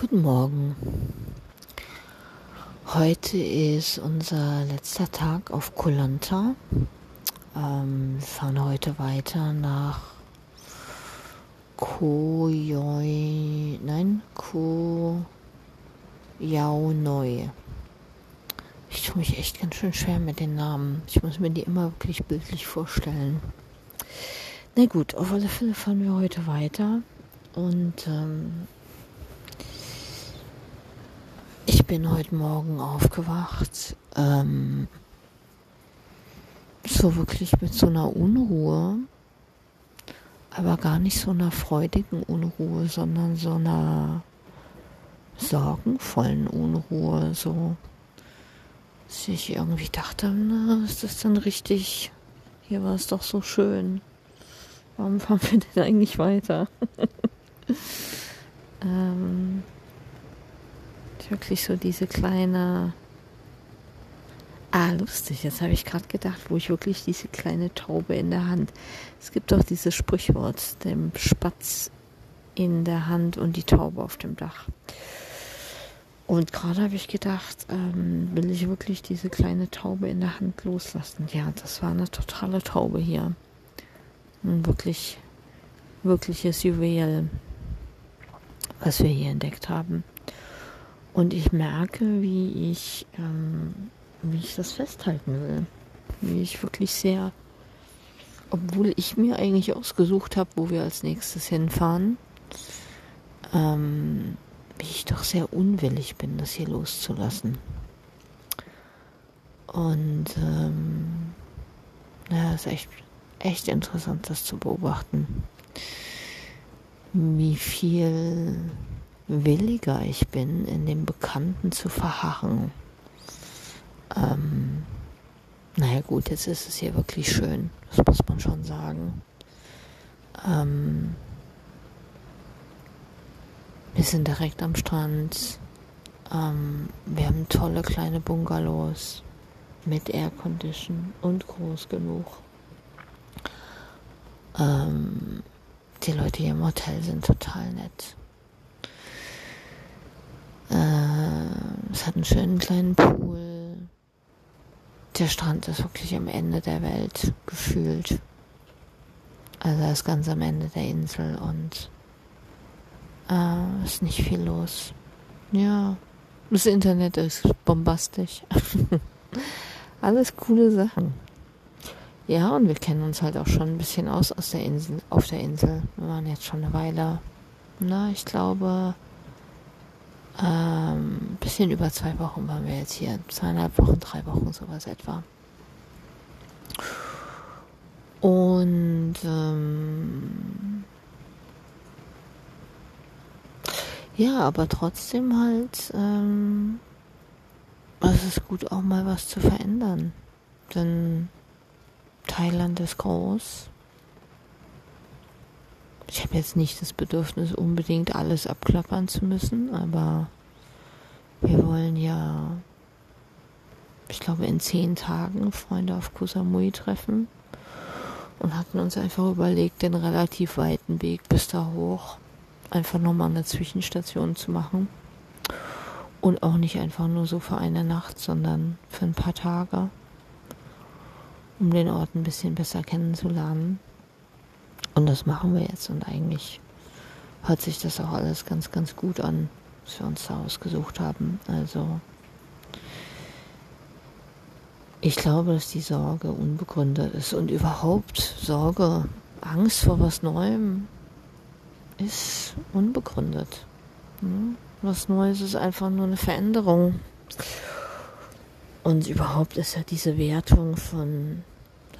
Guten Morgen. Heute ist unser letzter Tag auf Kolanta. Ähm, wir fahren heute weiter nach Koyoi, nein, Koyaunoi. Ich tue mich echt ganz schön schwer mit den Namen. Ich muss mir die immer wirklich bildlich vorstellen. Na gut, auf alle Fälle fahren wir heute weiter und ähm, ich bin heute Morgen aufgewacht, ähm, so wirklich mit so einer Unruhe, aber gar nicht so einer freudigen Unruhe, sondern so einer sorgenvollen Unruhe, so dass ich irgendwie dachte, na, ist das denn richtig? Hier war es doch so schön. Warum fahren wir denn eigentlich weiter? ähm, wirklich so diese kleine. Ah, lustig. Jetzt habe ich gerade gedacht, wo ich wirklich diese kleine Taube in der Hand. Es gibt auch dieses Sprichwort, dem Spatz in der Hand und die Taube auf dem Dach. Und gerade habe ich gedacht, ähm, will ich wirklich diese kleine Taube in der Hand loslassen? Ja, das war eine totale Taube hier. Ein wirklich, wirkliches Juwel, was wir hier entdeckt haben. Und ich merke, wie ich, ähm, wie ich das festhalten will. Wie ich wirklich sehr, obwohl ich mir eigentlich ausgesucht habe, wo wir als nächstes hinfahren, ähm, wie ich doch sehr unwillig bin, das hier loszulassen. Und ähm, ja, es ist echt, echt interessant, das zu beobachten. Wie viel williger ich bin, in dem Bekannten zu verharren. Ähm, naja gut, jetzt ist es hier wirklich schön, das muss man schon sagen. Ähm, wir sind direkt am Strand. Ähm, wir haben tolle kleine Bungalows mit Aircondition und groß genug. Ähm, die Leute hier im Hotel sind total nett. Es hat einen schönen kleinen Pool. Der Strand ist wirklich am Ende der Welt gefühlt. Also er ist ganz am Ende der Insel und äh, ist nicht viel los. Ja, das Internet ist bombastisch. Alles coole Sachen. Ja, und wir kennen uns halt auch schon ein bisschen aus aus der Insel, auf der Insel. Wir waren jetzt schon eine Weile. Na, ich glaube, ähm, bisschen über zwei Wochen waren wir jetzt hier. Zweieinhalb Wochen, drei Wochen, sowas etwa. Und ähm, ja, aber trotzdem halt, ähm, es ist gut, auch mal was zu verändern. Denn Thailand ist groß. Ich habe jetzt nicht das Bedürfnis, unbedingt alles abklappern zu müssen, aber wir wollen ja, ich glaube, in zehn Tagen Freunde auf Koh Samui treffen und hatten uns einfach überlegt, den relativ weiten Weg bis da hoch einfach nochmal eine Zwischenstation zu machen. Und auch nicht einfach nur so für eine Nacht, sondern für ein paar Tage, um den Ort ein bisschen besser kennenzulernen. Und das machen wir jetzt und eigentlich hört sich das auch alles ganz, ganz gut an, was wir uns da ausgesucht haben. Also ich glaube, dass die Sorge unbegründet ist und überhaupt Sorge, Angst vor was Neuem ist unbegründet. Hm? Was Neues ist einfach nur eine Veränderung. Und überhaupt ist ja diese Wertung von,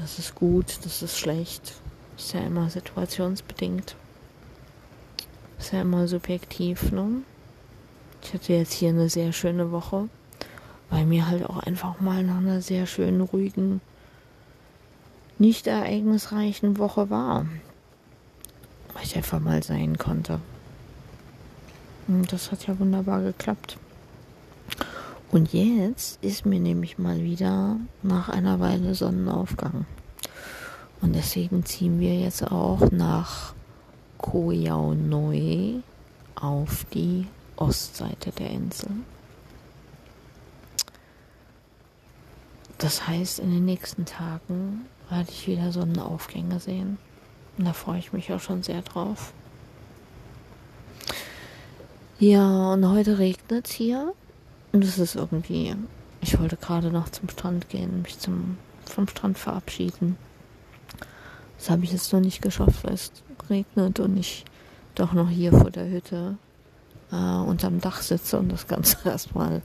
das ist gut, das ist schlecht, ist ja immer situationsbedingt. Ist ja immer subjektiv, ne? Ich hatte jetzt hier eine sehr schöne Woche, weil mir halt auch einfach mal nach einer sehr schönen, ruhigen, nicht ereignisreichen Woche war. Weil ich einfach mal sein konnte. Und das hat ja wunderbar geklappt. Und jetzt ist mir nämlich mal wieder nach einer Weile Sonnenaufgang. Und deswegen ziehen wir jetzt auch nach Koh Yao Noi auf die Ostseite der Insel. Das heißt, in den nächsten Tagen werde ich wieder Sonnenaufgänge sehen. Und da freue ich mich auch schon sehr drauf. Ja, und heute regnet es hier. Und es ist irgendwie. Ich wollte gerade noch zum Strand gehen, mich zum, vom Strand verabschieden. Das habe ich jetzt noch nicht geschafft, weil es regnet und ich doch noch hier vor der Hütte äh, unterm Dach sitze und das Ganze erstmal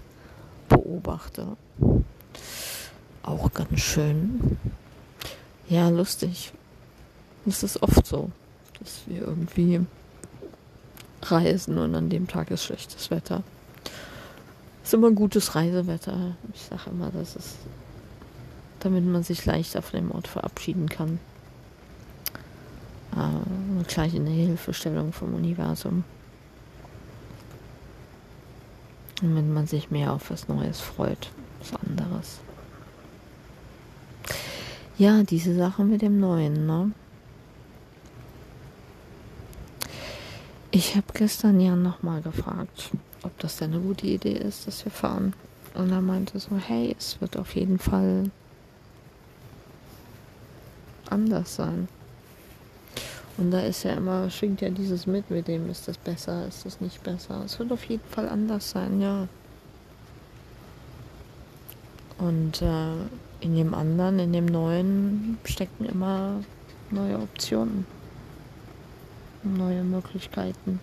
beobachte. Auch ganz schön. Ja, lustig. Es ist oft so, dass wir irgendwie reisen und an dem Tag ist schlechtes Wetter. Es ist immer gutes Reisewetter. Ich sage immer, das ist, damit man sich leichter von dem Ort verabschieden kann. Äh, eine kleine Hilfestellung vom Universum. Damit man sich mehr auf was Neues freut, was anderes. Ja, diese Sache mit dem Neuen, ne? Ich habe gestern Jan nochmal gefragt, ob das denn eine gute Idee ist, dass wir fahren. Und er meinte so, hey, es wird auf jeden Fall anders sein. Und da ist ja immer, schwingt ja dieses mit, mit dem ist das besser, ist das nicht besser. Es wird auf jeden Fall anders sein, ja. Und äh, in dem anderen, in dem neuen, stecken immer neue Optionen, neue Möglichkeiten.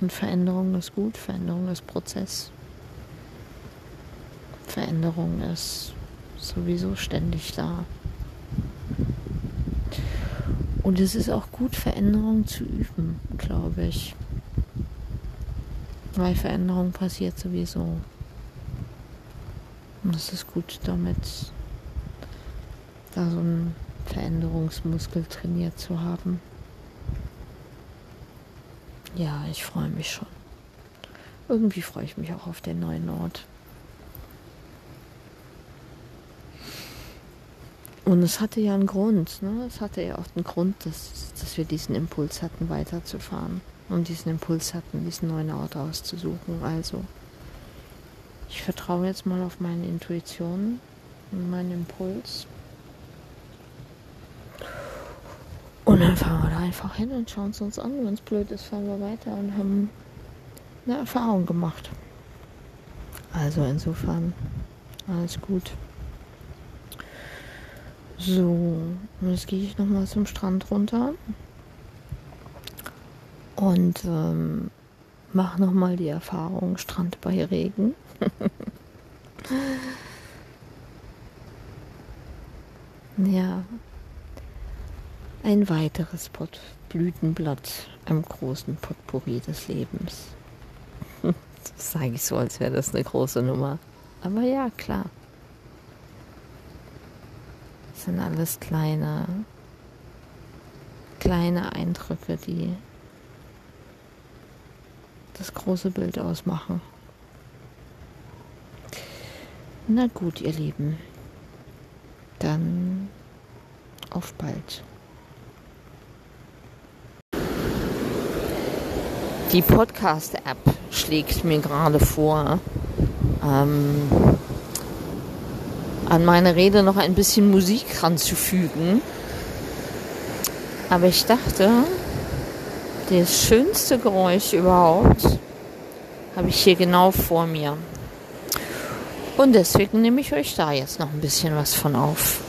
Und Veränderung ist gut, Veränderung ist Prozess. Veränderung ist sowieso ständig da. Und es ist auch gut, Veränderung zu üben, glaube ich. Weil Veränderung passiert sowieso. Und es ist gut, damit da so einen Veränderungsmuskel trainiert zu haben. Ja, ich freue mich schon. Irgendwie freue ich mich auch auf den neuen Ort. Und es hatte ja einen Grund, ne? Es hatte ja auch einen Grund, dass, dass wir diesen Impuls hatten, weiterzufahren. Und diesen Impuls hatten, diesen neuen Ort auszusuchen. Also, ich vertraue jetzt mal auf meine Intuition und meinen Impuls. Und dann fahren wir da einfach hin und schauen es uns an. Wenn es blöd ist, fahren wir weiter und haben eine Erfahrung gemacht. Also insofern alles gut. So, jetzt gehe ich nochmal zum Strand runter und ähm, mache nochmal die Erfahrung Strand bei Regen. ja, ein weiteres Pot Blütenblatt im großen Potpourri des Lebens. das sage ich so, als wäre das eine große Nummer. Aber ja, klar sind alles kleine, kleine Eindrücke, die das große Bild ausmachen. Na gut, ihr Lieben. Dann auf bald. Die Podcast-App schlägt mir gerade vor, ähm, an meine Rede noch ein bisschen Musik ranzufügen. Aber ich dachte, das schönste Geräusch überhaupt habe ich hier genau vor mir. Und deswegen nehme ich euch da jetzt noch ein bisschen was von auf.